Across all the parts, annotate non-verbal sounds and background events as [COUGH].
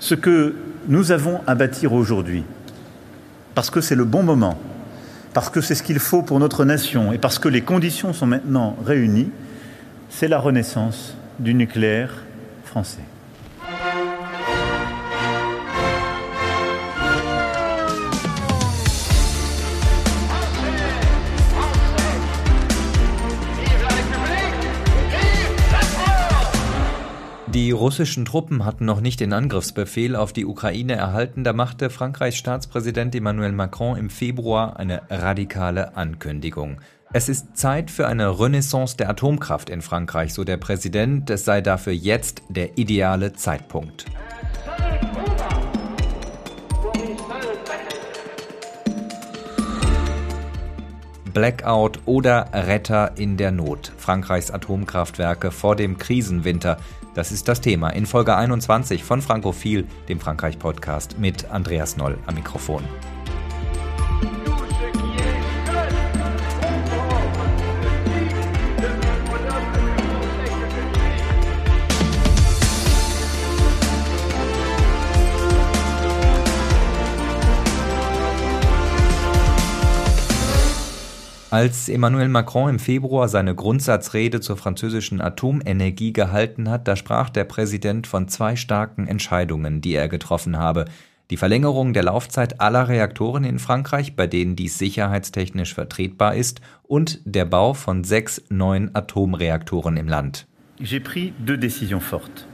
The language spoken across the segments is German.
Ce que nous avons à bâtir aujourd'hui, parce que c'est le bon moment, parce que c'est ce qu'il faut pour notre nation. Et parce que les conditions sont maintenant réunies, c'est la renaissance du nucléaire français. Die russischen Truppen hatten noch nicht den Angriffsbefehl auf die Ukraine erhalten, da machte Frankreichs Staatspräsident Emmanuel Macron im Februar eine radikale Ankündigung. Es ist Zeit für eine Renaissance der Atomkraft in Frankreich, so der Präsident, es sei dafür jetzt der ideale Zeitpunkt. Blackout oder Retter in der Not. Frankreichs Atomkraftwerke vor dem Krisenwinter. Das ist das Thema in Folge 21 von Frankophil, dem Frankreich-Podcast mit Andreas Noll am Mikrofon. Als Emmanuel Macron im Februar seine Grundsatzrede zur französischen Atomenergie gehalten hat, da sprach der Präsident von zwei starken Entscheidungen, die er getroffen habe. Die Verlängerung der Laufzeit aller Reaktoren in Frankreich, bei denen dies sicherheitstechnisch vertretbar ist, und der Bau von sechs neuen Atomreaktoren im Land. J'ai pris deux décisions fortes.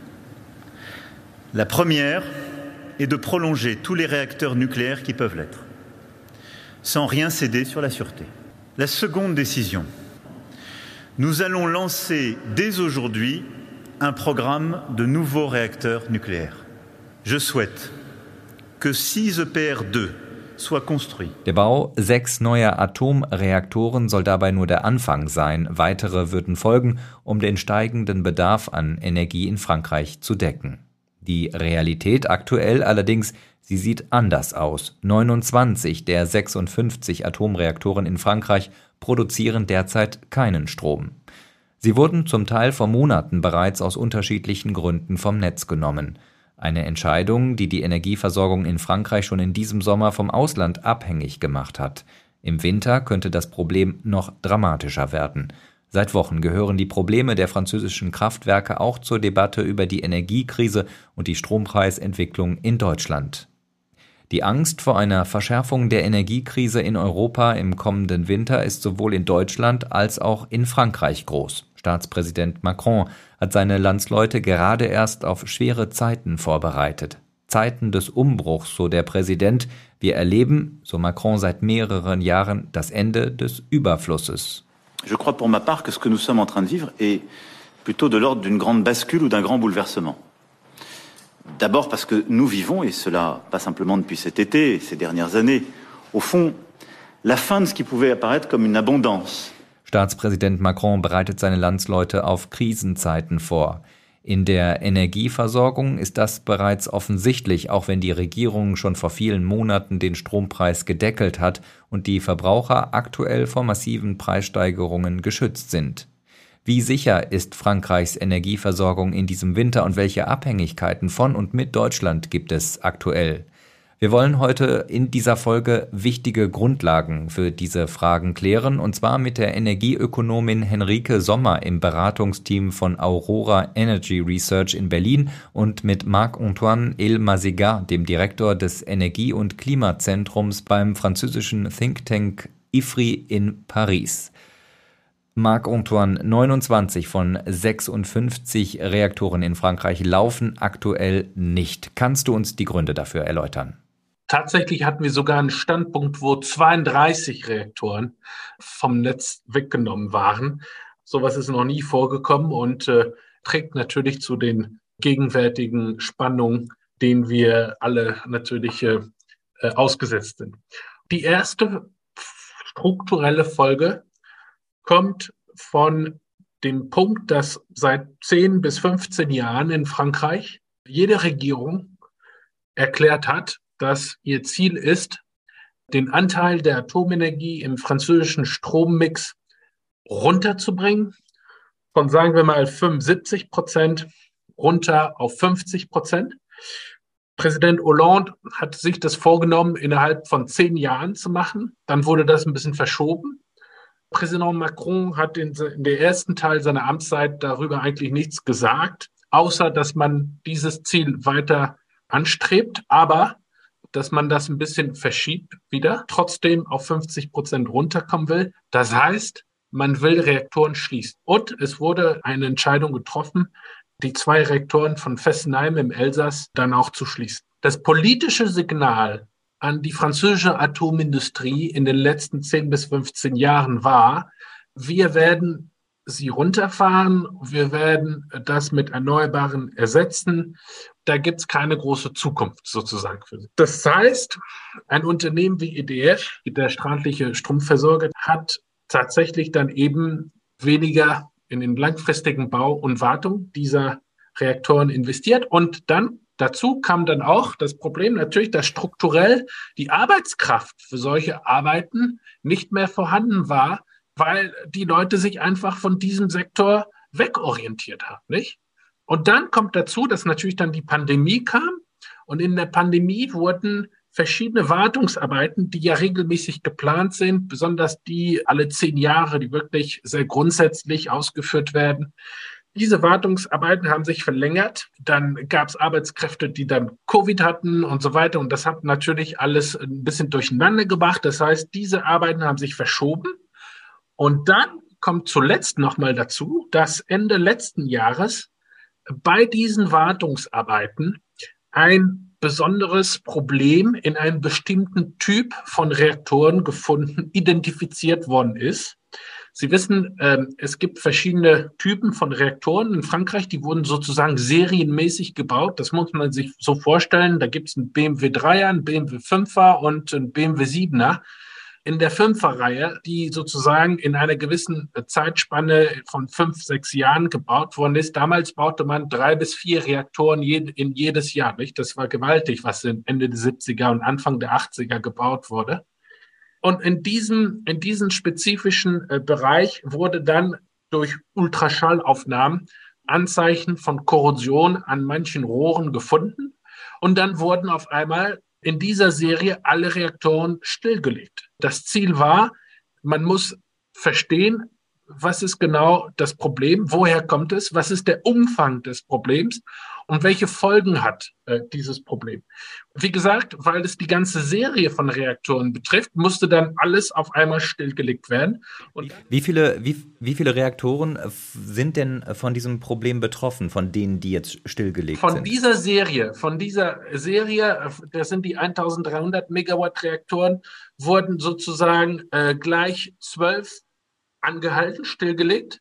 La première est de prolonger tous les réacteurs nucléaires qui peuvent l'être, sans rien céder sur la sûreté. La seconde décision, nous allons lancer dès aujourd'hui un programme de nouveaux réacteurs nucléaires. Je souhaite que 6 EPR2 soient construits. Der Bau sechs neuer Atomreaktoren soll dabei nur der Anfang sein. Weitere würden folgen, um den steigenden Bedarf an Energie in Frankreich zu decken. Die Realität aktuell allerdings Sie sieht anders aus. 29 der 56 Atomreaktoren in Frankreich produzieren derzeit keinen Strom. Sie wurden zum Teil vor Monaten bereits aus unterschiedlichen Gründen vom Netz genommen. Eine Entscheidung, die die Energieversorgung in Frankreich schon in diesem Sommer vom Ausland abhängig gemacht hat. Im Winter könnte das Problem noch dramatischer werden. Seit Wochen gehören die Probleme der französischen Kraftwerke auch zur Debatte über die Energiekrise und die Strompreisentwicklung in Deutschland. Die Angst vor einer Verschärfung der Energiekrise in Europa im kommenden Winter ist sowohl in Deutschland als auch in Frankreich groß. Staatspräsident Macron hat seine Landsleute gerade erst auf schwere Zeiten vorbereitet. Zeiten des Umbruchs, so der Präsident. Wir erleben, so Macron seit mehreren Jahren, das Ende des Überflusses. Je crois pour ma part que ce que nous sommes en train de vivre est plutôt de l'ordre d'une grande bascule ou d'un grand bouleversement. D'abord parce que nous vivons, et cela pas simplement depuis cet été, ces dernières années, au fond, la fin de ce qui pouvait apparaître comme une abondance. Staatspräsident Macron bereitet seine Landsleute auf Krisenzeiten vor. In der Energieversorgung ist das bereits offensichtlich, auch wenn die Regierung schon vor vielen Monaten den Strompreis gedeckelt hat und die Verbraucher aktuell vor massiven Preissteigerungen geschützt sind. Wie sicher ist Frankreichs Energieversorgung in diesem Winter und welche Abhängigkeiten von und mit Deutschland gibt es aktuell? Wir wollen heute in dieser Folge wichtige Grundlagen für diese Fragen klären, und zwar mit der Energieökonomin Henrike Sommer im Beratungsteam von Aurora Energy Research in Berlin und mit Marc-Antoine Elmaziga, dem Direktor des Energie- und Klimazentrums beim französischen Think Tank IFRI in Paris. Marc-Antoine, 29 von 56 Reaktoren in Frankreich laufen aktuell nicht. Kannst du uns die Gründe dafür erläutern? Tatsächlich hatten wir sogar einen Standpunkt, wo 32 Reaktoren vom Netz weggenommen waren. Sowas ist noch nie vorgekommen und äh, trägt natürlich zu den gegenwärtigen Spannungen, denen wir alle natürlich äh, äh ausgesetzt sind. Die erste strukturelle Folge kommt von dem Punkt, dass seit 10 bis 15 Jahren in Frankreich jede Regierung erklärt hat, dass ihr Ziel ist, den Anteil der Atomenergie im französischen Strommix runterzubringen, von sagen wir mal 75 Prozent runter auf 50 Prozent. Präsident Hollande hat sich das vorgenommen, innerhalb von zehn Jahren zu machen. Dann wurde das ein bisschen verschoben. Präsident Macron hat in, in der ersten Teil seiner Amtszeit darüber eigentlich nichts gesagt, außer dass man dieses Ziel weiter anstrebt, aber dass man das ein bisschen verschiebt wieder, trotzdem auf 50 Prozent runterkommen will. Das heißt, man will Reaktoren schließen. Und es wurde eine Entscheidung getroffen, die zwei Reaktoren von Fessenheim im Elsass dann auch zu schließen. Das politische Signal an die französische Atomindustrie in den letzten 10 bis 15 Jahren war, wir werden sie runterfahren, wir werden das mit Erneuerbaren ersetzen. Da gibt es keine große Zukunft sozusagen für sie. Das heißt, ein Unternehmen wie EDF, der staatliche Stromversorger, hat tatsächlich dann eben weniger in den langfristigen Bau und Wartung dieser Reaktoren investiert. Und dann dazu kam dann auch das Problem natürlich, dass strukturell die Arbeitskraft für solche Arbeiten nicht mehr vorhanden war, weil die Leute sich einfach von diesem Sektor wegorientiert haben, nicht? Und dann kommt dazu, dass natürlich dann die Pandemie kam und in der Pandemie wurden verschiedene Wartungsarbeiten, die ja regelmäßig geplant sind, besonders die alle zehn Jahre, die wirklich sehr grundsätzlich ausgeführt werden. Diese Wartungsarbeiten haben sich verlängert. Dann gab es Arbeitskräfte, die dann Covid hatten und so weiter. Und das hat natürlich alles ein bisschen durcheinander gebracht. Das heißt, diese Arbeiten haben sich verschoben. Und dann kommt zuletzt nochmal dazu, dass Ende letzten Jahres bei diesen Wartungsarbeiten ein besonderes Problem in einem bestimmten Typ von Reaktoren gefunden, identifiziert worden ist. Sie wissen, ähm, es gibt verschiedene Typen von Reaktoren in Frankreich, die wurden sozusagen serienmäßig gebaut. Das muss man sich so vorstellen. Da gibt es einen BMW 3er, einen BMW 5er und einen BMW 7er in der Fünferreihe, die sozusagen in einer gewissen Zeitspanne von fünf, sechs Jahren gebaut worden ist. Damals baute man drei bis vier Reaktoren in jedes Jahr. Nicht? Das war gewaltig, was Ende der 70er und Anfang der 80er gebaut wurde. Und in diesem, in diesem spezifischen äh, Bereich wurde dann durch Ultraschallaufnahmen Anzeichen von Korrosion an manchen Rohren gefunden. Und dann wurden auf einmal in dieser Serie alle Reaktoren stillgelegt. Das Ziel war, man muss verstehen, was ist genau das Problem, woher kommt es, was ist der Umfang des Problems und welche Folgen hat äh, dieses Problem. Wie gesagt, weil es die ganze Serie von Reaktoren betrifft, musste dann alles auf einmal stillgelegt werden. Und wie, viele, wie, wie viele Reaktoren äh, sind denn von diesem Problem betroffen, von denen, die jetzt stillgelegt von sind? Von dieser Serie, von dieser Serie, äh, das sind die 1300 Megawatt Reaktoren, wurden sozusagen äh, gleich zwölf angehalten, stillgelegt.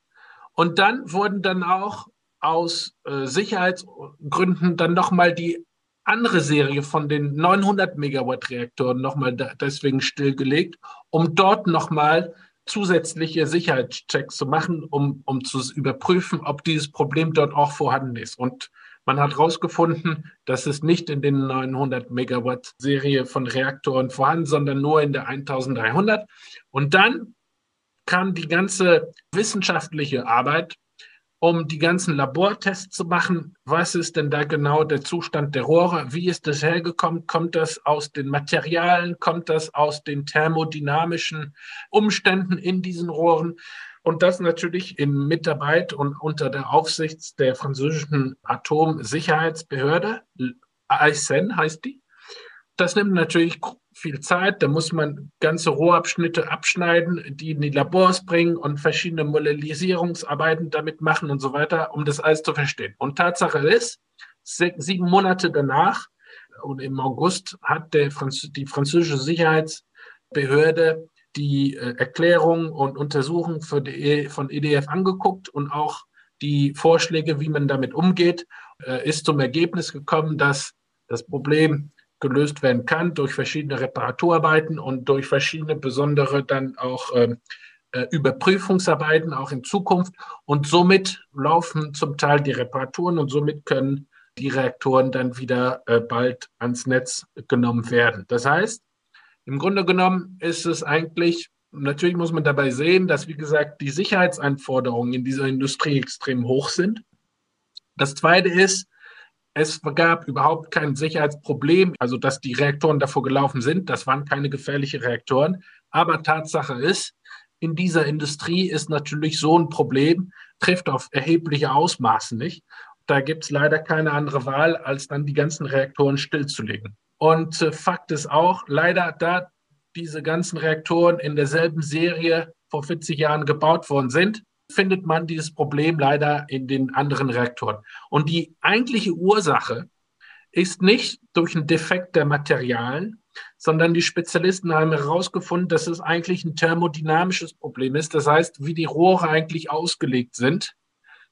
Und dann wurden dann auch aus äh, Sicherheitsgründen dann nochmal die andere Serie von den 900 Megawatt Reaktoren nochmal deswegen stillgelegt, um dort nochmal zusätzliche Sicherheitschecks zu machen, um, um zu überprüfen, ob dieses Problem dort auch vorhanden ist. Und man hat herausgefunden, dass es nicht in den 900 Megawatt Serie von Reaktoren vorhanden, sondern nur in der 1300. Und dann kam die ganze wissenschaftliche Arbeit, um die ganzen Labortests zu machen. Was ist denn da genau der Zustand der Rohre? Wie ist das hergekommen? Kommt das aus den Materialien? Kommt das aus den thermodynamischen Umständen in diesen Rohren? Und das natürlich in Mitarbeit und unter der Aufsicht der französischen Atomsicherheitsbehörde, AISEN heißt die. Das nimmt natürlich viel Zeit. Da muss man ganze Rohrabschnitte abschneiden, die in die Labors bringen und verschiedene Modellisierungsarbeiten damit machen und so weiter, um das alles zu verstehen. Und Tatsache ist, sieben Monate danach und im August hat Franz die französische Sicherheitsbehörde die äh, Erklärung und Untersuchung die, von EDF angeguckt und auch die Vorschläge, wie man damit umgeht, äh, ist zum Ergebnis gekommen, dass das Problem gelöst werden kann durch verschiedene Reparaturarbeiten und durch verschiedene besondere dann auch ähm, äh, Überprüfungsarbeiten auch in Zukunft. Und somit laufen zum Teil die Reparaturen und somit können die Reaktoren dann wieder äh, bald ans Netz genommen werden. Das heißt, im Grunde genommen ist es eigentlich, natürlich muss man dabei sehen, dass, wie gesagt, die Sicherheitsanforderungen in dieser Industrie extrem hoch sind. Das Zweite ist, Es gab überhaupt kein Sicherheitsproblem, also dass die Reaktoren davor gelaufen sind. Das waren keine gefährlichen Reaktoren. Aber Tatsache ist, in dieser Industrie ist natürlich so ein Problem, trifft auf erhebliche Ausmaße nicht. Da gibt es leider keine andere Wahl, als dann die ganzen Reaktoren stillzulegen. Und äh, Fakt ist auch, leider da diese ganzen Reaktoren in derselben Serie vor 40 Jahren gebaut worden sind, findet man dieses Problem leider in den anderen Reaktoren. Und die eigentliche Ursache ist nicht durch einen Defekt der Materialien, sondern die Spezialisten haben herausgefunden, dass es eigentlich ein thermodynamisches Problem ist. Das heißt, wie die Rohre eigentlich ausgelegt sind.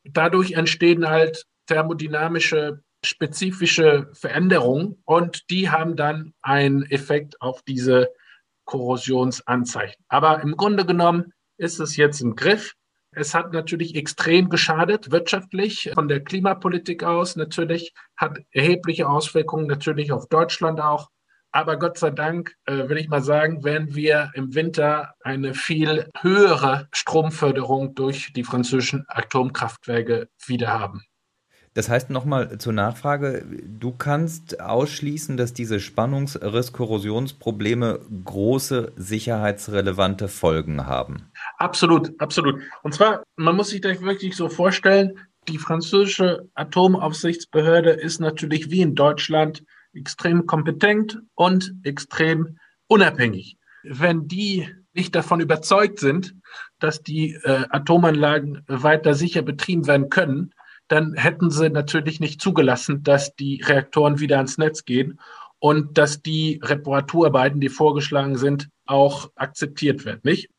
Dadurch entstehen halt thermodynamische spezifische Veränderungen und die haben dann einen Effekt auf diese Korrosionsanzeichen. Aber im Grunde genommen ist es jetzt im Griff. Es hat natürlich extrem geschadet, wirtschaftlich, von der Klimapolitik aus natürlich, hat erhebliche Auswirkungen natürlich auf Deutschland auch. Aber Gott sei Dank, äh, will ich mal sagen, werden wir im Winter eine viel höhere Stromförderung durch die französischen Atomkraftwerke wieder haben. Das heißt nochmal zur Nachfrage, du kannst ausschließen, dass diese Spannungsriss-Korrosionsprobleme große sicherheitsrelevante Folgen haben. Absolut, absolut. Und zwar, man muss sich das wirklich so vorstellen, die französische Atomaufsichtsbehörde ist natürlich wie in Deutschland extrem kompetent und extrem unabhängig. Wenn die nicht davon überzeugt sind, dass die äh, Atomanlagen weiter sicher betrieben werden können, dann hätten sie natürlich nicht zugelassen, dass die Reaktoren wieder ans Netz gehen und dass die Reparaturarbeiten, die vorgeschlagen sind, auch akzeptiert werden, nicht?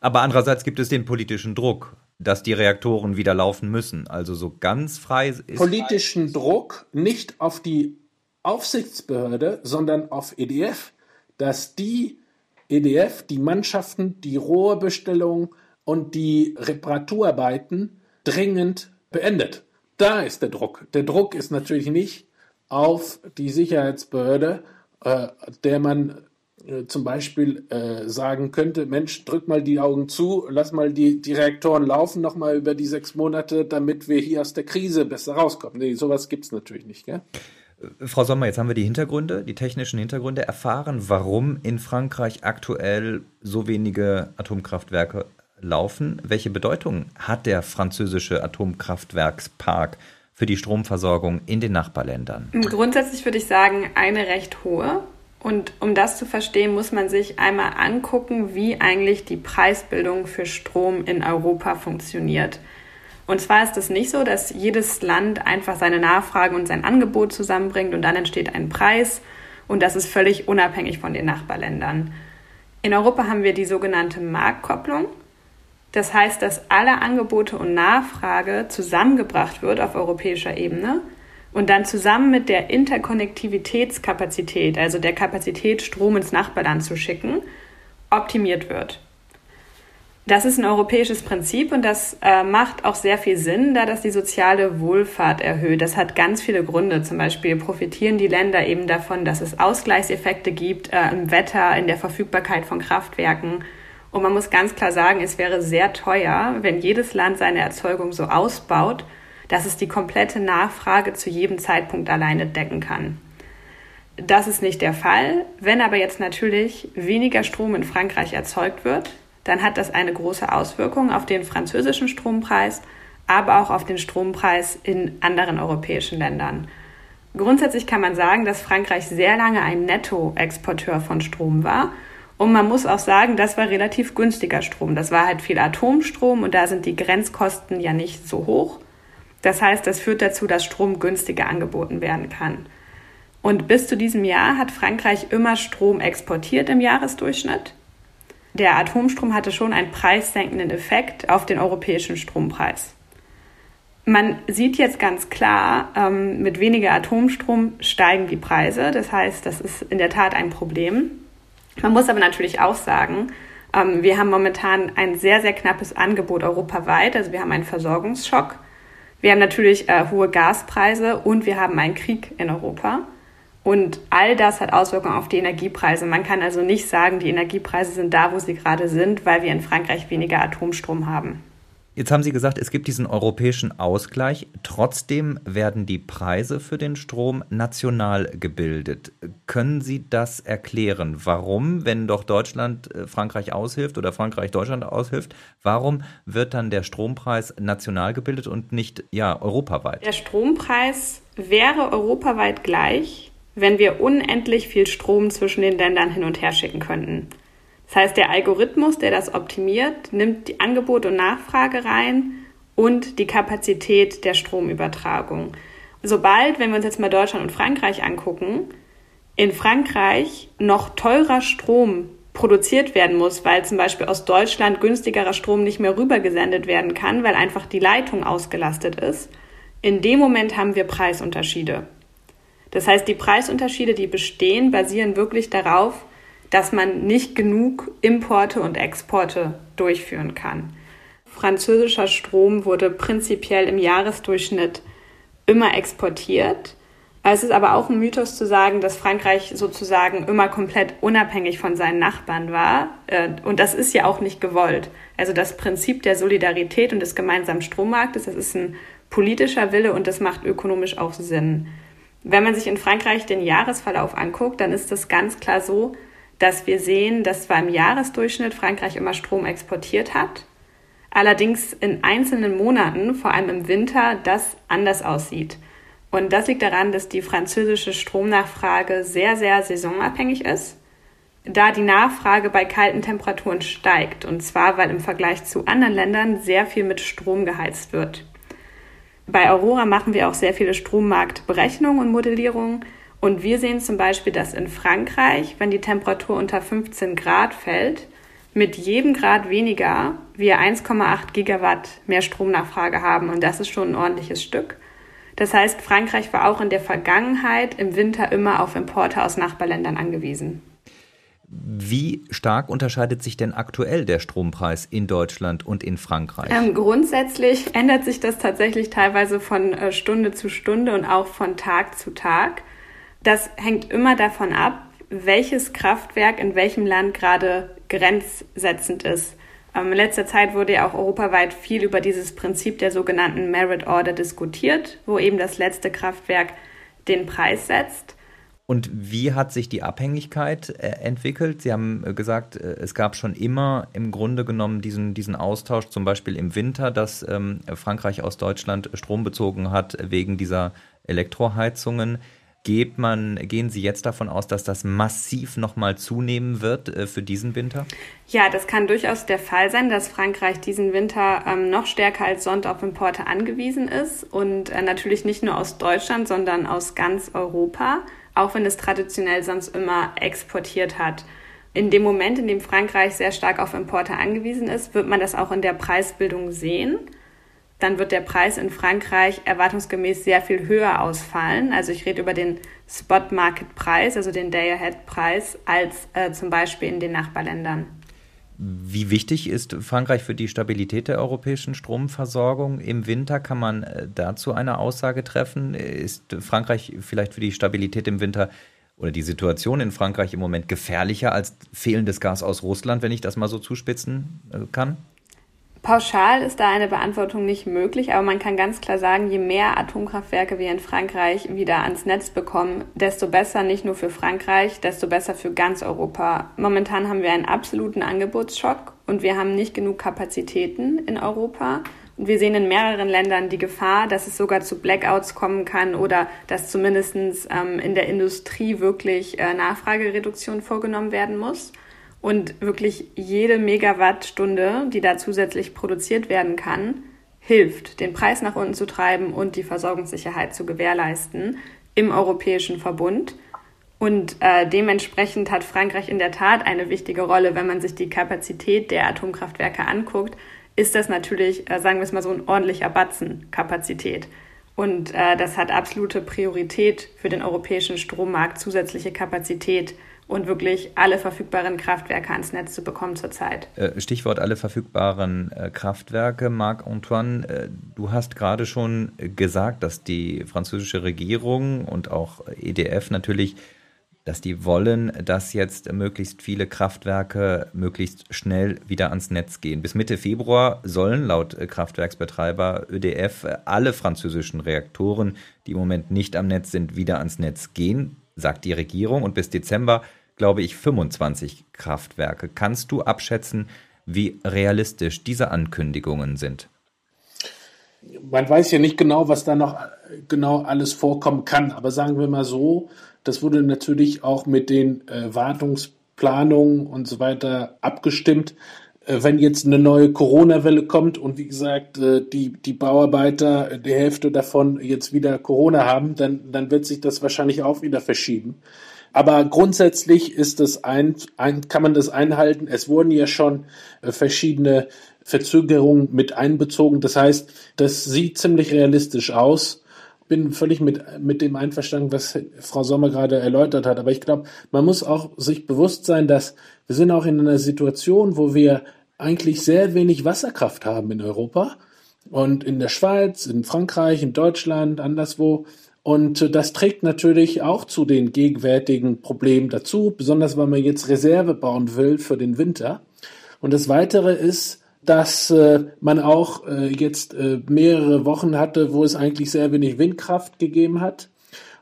Aber andererseits gibt es den politischen Druck, dass die Reaktoren wieder laufen müssen. Also so ganz frei ist. Politischen Druck nicht auf die Aufsichtsbehörde, sondern auf EDF, dass die EDF die Mannschaften, die Rohrbestellung und die Reparaturarbeiten dringend beendet. Da ist der Druck. Der Druck ist natürlich nicht auf die Sicherheitsbehörde, äh, der man äh, zum Beispiel äh, sagen könnte, Mensch, drück mal die Augen zu, lass mal die, die Reaktoren laufen noch mal über die sechs Monate, damit wir hier aus der Krise besser rauskommen. Nee, sowas gibt es natürlich nicht. Gell? Äh, Frau Sommer, jetzt haben wir die Hintergründe, die technischen Hintergründe erfahren, warum in Frankreich aktuell so wenige Atomkraftwerke laufen. Welche Bedeutung hat der französische Atomkraftwerkspark für die Stromversorgung in den Nachbarländern? Grundsätzlich würde ich sagen, eine recht hohe. Und um das zu verstehen, muss man sich einmal angucken, wie eigentlich die Preisbildung für Strom in Europa funktioniert. Und zwar ist es nicht so, dass jedes Land einfach seine Nachfrage und sein Angebot zusammenbringt und dann entsteht ein Preis und das ist völlig unabhängig von den Nachbarländern. In Europa haben wir die sogenannte Marktkopplung. Das heißt, dass alle Angebote und Nachfrage zusammengebracht wird auf europäischer Ebene und dann zusammen mit der Interkonnektivitätskapazität, also der Kapazität, Strom ins Nachbarland zu schicken, optimiert wird. Das ist ein europäisches Prinzip und das äh, macht auch sehr viel Sinn, da das die soziale Wohlfahrt erhöht. Das hat ganz viele Gründe. Zum Beispiel profitieren die Länder eben davon, dass es Ausgleichseffekte gibt äh, im Wetter, in der Verfügbarkeit von Kraftwerken und man muss ganz klar sagen, es wäre sehr teuer, wenn jedes Land seine Erzeugung so ausbaut, dass es die komplette Nachfrage zu jedem Zeitpunkt alleine decken kann. Das ist nicht der Fall. Wenn aber jetzt natürlich weniger Strom in Frankreich erzeugt wird, dann hat das eine große Auswirkung auf den französischen Strompreis, aber auch auf den Strompreis in anderen europäischen Ländern. Grundsätzlich kann man sagen, dass Frankreich sehr lange ein Nettoexporteur von Strom war und man muss auch sagen, das war relativ günstiger Strom. Das war halt viel Atomstrom und da sind die Grenzkosten ja nicht so hoch. Das heißt, das führt dazu, dass Strom günstiger angeboten werden kann. Und bis zu diesem Jahr hat Frankreich immer Strom exportiert im Jahresdurchschnitt. Der Atomstrom hatte schon einen preissenkenden Effekt auf den europäischen Strompreis. Man sieht jetzt ganz klar, ähm, mit weniger Atomstrom steigen die Preise. Das heißt, das ist in der Tat ein Problem. Man muss aber natürlich auch sagen, ähm, wir haben momentan ein sehr, sehr knappes Angebot europaweit. Also wir haben einen Versorgungsschock. Wir haben natürlich äh, hohe Gaspreise und wir haben einen Krieg in Europa. Und all das hat Auswirkungen auf die Energiepreise. Man kann also nicht sagen, die Energiepreise sind da, wo sie gerade sind, weil wir in Frankreich weniger Atomstrom haben. Jetzt haben Sie gesagt, es gibt diesen europäischen Ausgleich. Trotzdem werden die Preise für den Strom national gebildet. Können Sie das erklären? Warum, wenn doch Deutschland äh, Frankreich aushilft oder Frankreich Deutschland aushilft, warum wird dann der Strompreis national gebildet und nicht ja europaweit? Der Strompreis wäre europaweit gleich, wenn wir unendlich viel Strom zwischen den Ländern hin und her schicken könnten. Das heißt, der Algorithmus, der das optimiert, nimmt die Angebot und Nachfrage rein und die Kapazität der Stromübertragung. Sobald, wenn wir uns jetzt mal Deutschland und Frankreich angucken, in Frankreich noch teurer Strom produziert werden muss, weil zum Beispiel aus Deutschland günstigerer Strom nicht mehr rübergesendet werden kann, weil einfach die Leitung ausgelastet ist, in dem Moment haben wir Preisunterschiede. Das heißt, die Preisunterschiede, die bestehen, basieren wirklich darauf, dass man nicht genug Importe und Exporte durchführen kann. Französischer Strom wurde prinzipiell im Jahresdurchschnitt immer exportiert. Es ist aber auch ein Mythos zu sagen, dass Frankreich sozusagen immer komplett unabhängig von seinen Nachbarn war. Äh, und das ist ja auch nicht gewollt. Also das Prinzip der Solidarität und des gemeinsamen Strommarktes, das ist ein politischer Wille und das macht ökonomisch auch Sinn. Wenn man sich in Frankreich den Jahresverlauf anguckt, dann ist das ganz klar so, dass wir sehen, dass zwar im Jahresdurchschnitt Frankreich immer Strom exportiert hat, allerdings in einzelnen Monaten, vor allem im Winter, das anders aussieht. Und das liegt daran, dass die französische Stromnachfrage sehr, sehr saisonabhängig ist, da die Nachfrage bei kalten Temperaturen steigt, und zwar weil im Vergleich zu anderen Ländern sehr viel mit Strom geheizt wird. Bei Aurora machen wir auch sehr viele Strommarktberechnungen und Modellierungen und wir sehen zum Beispiel, dass in Frankreich, wenn die Temperatur unter 15 Grad fällt, mit jedem Grad weniger wir 1,8 Gigawatt mehr Stromnachfrage haben. Und das ist schon ein ordentliches Stück. Das heißt, Frankreich war auch in der Vergangenheit im Winter immer auf Importe aus Nachbarländern angewiesen. Wie stark unterscheidet sich denn aktuell der Strompreis in Deutschland und in Frankreich? Ähm, grundsätzlich ändert sich das tatsächlich teilweise von äh, Stunde zu Stunde und auch von Tag zu Tag. Das hängt immer davon ab, welches Kraftwerk in welchem Land gerade grenzsetzend ist. Ähm, in letzter Zeit wurde ja auch europaweit viel über dieses Prinzip der sogenannten Merit Order diskutiert, wo eben das letzte Kraftwerk den Preis setzt. Und wie hat sich die Abhängigkeit äh, entwickelt? Sie haben äh, gesagt, äh, es gab schon immer im Grunde genommen diesen, diesen Austausch, zum Beispiel im Winter, dass ähm, Frankreich aus Deutschland Strom bezogen hat wegen dieser Elektroheizungen. Geht man, gehen Sie jetzt davon aus, dass das massiv nochmal zunehmen wird äh, für diesen Winter? Ja, das kann durchaus der Fall sein, dass Frankreich diesen Winter ähm, noch stärker als sonst auf Importe angewiesen ist und äh, natürlich nicht nur aus Deutschland, sondern aus ganz Europa, auch wenn es traditionell sonst immer exportiert hat. In dem Moment, in dem Frankreich sehr stark auf Importe angewiesen ist, wird man das auch in der Preisbildung sehen dann wird der Preis in Frankreich erwartungsgemäß sehr viel höher ausfallen. Also ich rede über den Spot-Market-Preis, also den Day-Ahead-Preis, als äh, zum Beispiel in den Nachbarländern. Wie wichtig ist Frankreich für die Stabilität der europäischen Stromversorgung? Im Winter kann man äh, dazu eine Aussage treffen. Ist Frankreich vielleicht für die Stabilität im Winter oder die Situation in Frankreich im Moment gefährlicher als fehlendes Gas aus Russland, wenn ich das mal so zuspitzen äh, kann? Pauschal ist da eine Beantwortung nicht möglich, aber man kann ganz klar sagen, je mehr Atomkraftwerke wir in Frankreich wieder ans Netz bekommen, desto besser nicht nur für Frankreich, desto besser für ganz Europa. Momentan haben wir einen absoluten Angebotsschock und wir haben nicht genug Kapazitäten in Europa. Und wir sehen in mehreren Ländern die Gefahr, dass es sogar zu Blackouts kommen kann oder dass zumindest ähm, in der Industrie wirklich äh, Nachfragereduktion vorgenommen werden muss. Und wirklich jede Megawattstunde, die da zusätzlich produziert werden kann, hilft, den Preis nach unten zu treiben und die Versorgungssicherheit zu gewährleisten im Europäischen Verbund. Und äh, dementsprechend hat Frankreich in der Tat eine wichtige Rolle. Wenn man sich die Kapazität der Atomkraftwerke anguckt, ist das natürlich, äh, sagen wir es mal so, ein ordentlicher Batzen Kapazität. Und äh, das hat absolute Priorität für den europäischen Strommarkt, zusätzliche Kapazität und wirklich alle verfügbaren Kraftwerke ans Netz zu bekommen zurzeit. Äh, Stichwort alle verfügbaren äh, Kraftwerke. Marc-Antoine, äh, du hast gerade schon gesagt, dass die französische Regierung und auch EDF natürlich dass die wollen, dass jetzt möglichst viele Kraftwerke möglichst schnell wieder ans Netz gehen. Bis Mitte Februar sollen laut Kraftwerksbetreiber ÖDF alle französischen Reaktoren, die im Moment nicht am Netz sind, wieder ans Netz gehen, sagt die Regierung. Und bis Dezember, glaube ich, 25 Kraftwerke. Kannst du abschätzen, wie realistisch diese Ankündigungen sind? Man weiß ja nicht genau, was da noch genau alles vorkommen kann, aber sagen wir mal so, das wurde natürlich auch mit den äh, Wartungsplanungen und so weiter abgestimmt. Äh, wenn jetzt eine neue Corona-Welle kommt und wie gesagt, äh, die, die Bauarbeiter, äh, die Hälfte davon jetzt wieder Corona haben, dann, dann wird sich das wahrscheinlich auch wieder verschieben. Aber grundsätzlich ist das ein, ein, kann man das einhalten. Es wurden ja schon äh, verschiedene Verzögerungen mit einbezogen. Das heißt, das sieht ziemlich realistisch aus bin völlig mit, mit dem einverstanden, was Frau Sommer gerade erläutert hat. Aber ich glaube, man muss auch sich bewusst sein, dass wir sind auch in einer Situation, wo wir eigentlich sehr wenig Wasserkraft haben in Europa und in der Schweiz, in Frankreich, in Deutschland, anderswo. Und das trägt natürlich auch zu den gegenwärtigen Problemen dazu, besonders weil man jetzt Reserve bauen will für den Winter. Und das Weitere ist, dass äh, man auch äh, jetzt äh, mehrere Wochen hatte, wo es eigentlich sehr wenig Windkraft gegeben hat.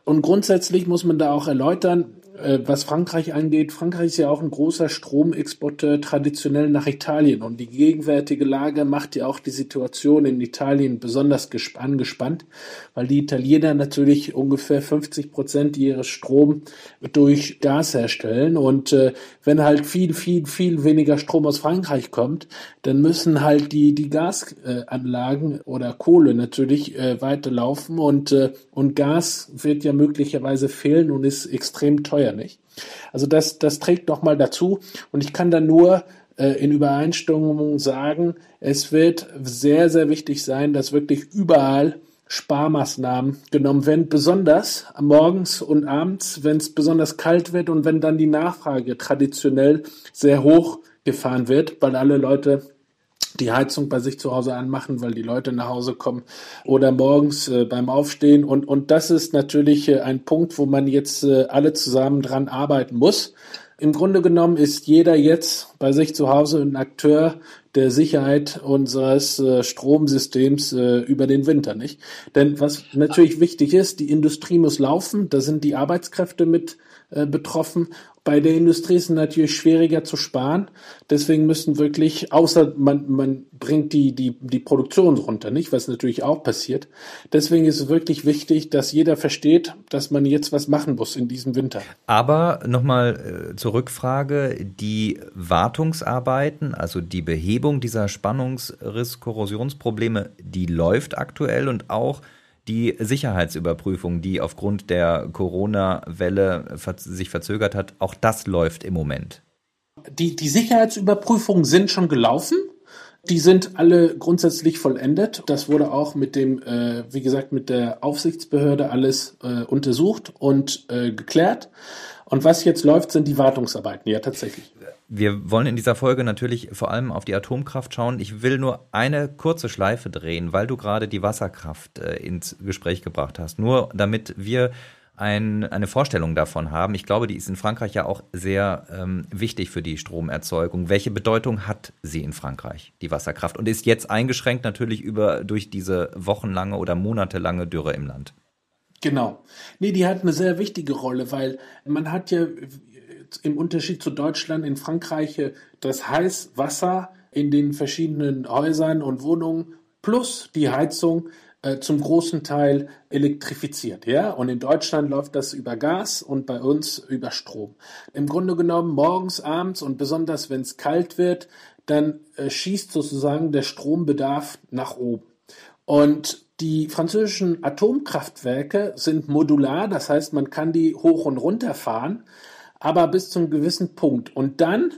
Und grundsätzlich muss man da auch erläutern, was Frankreich angeht, Frankreich ist ja auch ein großer Stromexporteur traditionell nach Italien. Und die gegenwärtige Lage macht ja auch die Situation in Italien besonders angespannt, weil die Italiener natürlich ungefähr 50 Prozent ihres Strom durch Gas herstellen. Und äh, wenn halt viel, viel, viel weniger Strom aus Frankreich kommt, dann müssen halt die, die Gasanlagen äh, oder Kohle natürlich äh, weiterlaufen. Und, äh, und Gas wird ja möglicherweise fehlen und ist extrem teuer vorher nicht. Also das, das trägt nochmal dazu und ich kann da nur äh, in Übereinstimmung sagen, es wird sehr, sehr wichtig sein, dass wirklich überall Sparmaßnahmen genommen werden, besonders morgens und abends, wenn es besonders kalt wird und wenn dann die Nachfrage traditionell sehr hoch gefahren wird, weil alle Leute die Heizung bei sich zu Hause anmachen, weil die Leute nach Hause kommen oder morgens äh, beim Aufstehen. Und, und das ist natürlich äh, ein Punkt, wo man jetzt äh, alle zusammen dran arbeiten muss. Im Grunde genommen ist jeder jetzt bei sich zu Hause ein Akteur der Sicherheit unseres äh, Stromsystems äh, über den Winter, nicht? Denn was natürlich wichtig ist, die Industrie muss laufen, da sind die Arbeitskräfte mit äh, betroffen bei der Industrie ist es natürlich schwieriger zu sparen. Deswegen müssen wirklich, außer man, man bringt die, die, die Produktion runter, nicht? Was natürlich auch passiert. Deswegen ist es wirklich wichtig, dass jeder versteht, dass man jetzt was machen muss in diesem Winter. Aber nochmal äh, zur Rückfrage. Die Wartungsarbeiten, also die Behebung dieser Spannungsriss-Korrosionsprobleme, die läuft aktuell und auch die Sicherheitsüberprüfung, die aufgrund der Corona-Welle sich verzögert hat, auch das läuft im Moment. Die, die Sicherheitsüberprüfungen sind schon gelaufen. Die sind alle grundsätzlich vollendet. Das wurde auch mit dem, äh, wie gesagt, mit der Aufsichtsbehörde alles äh, untersucht und äh, geklärt. Und was jetzt läuft, sind die Wartungsarbeiten, ja tatsächlich. Wir wollen in dieser Folge natürlich vor allem auf die Atomkraft schauen. Ich will nur eine kurze Schleife drehen, weil du gerade die Wasserkraft äh, ins Gespräch gebracht hast. Nur damit wir ein, eine Vorstellung davon haben. Ich glaube, die ist in Frankreich ja auch sehr ähm, wichtig für die Stromerzeugung. Welche Bedeutung hat sie in Frankreich, die Wasserkraft? Und ist jetzt eingeschränkt natürlich über, durch diese wochenlange oder monatelange Dürre im Land? Genau. Nee, die hat eine sehr wichtige Rolle, weil man hat ja im Unterschied zu Deutschland in Frankreich das Heißwasser in den verschiedenen Häusern und Wohnungen plus die Heizung äh, zum großen Teil elektrifiziert, ja. Und in Deutschland läuft das über Gas und bei uns über Strom. Im Grunde genommen morgens, abends und besonders wenn es kalt wird, dann äh, schießt sozusagen der Strombedarf nach oben. Und die französischen Atomkraftwerke sind modular, das heißt, man kann die hoch und runter fahren, aber bis zum gewissen Punkt. Und dann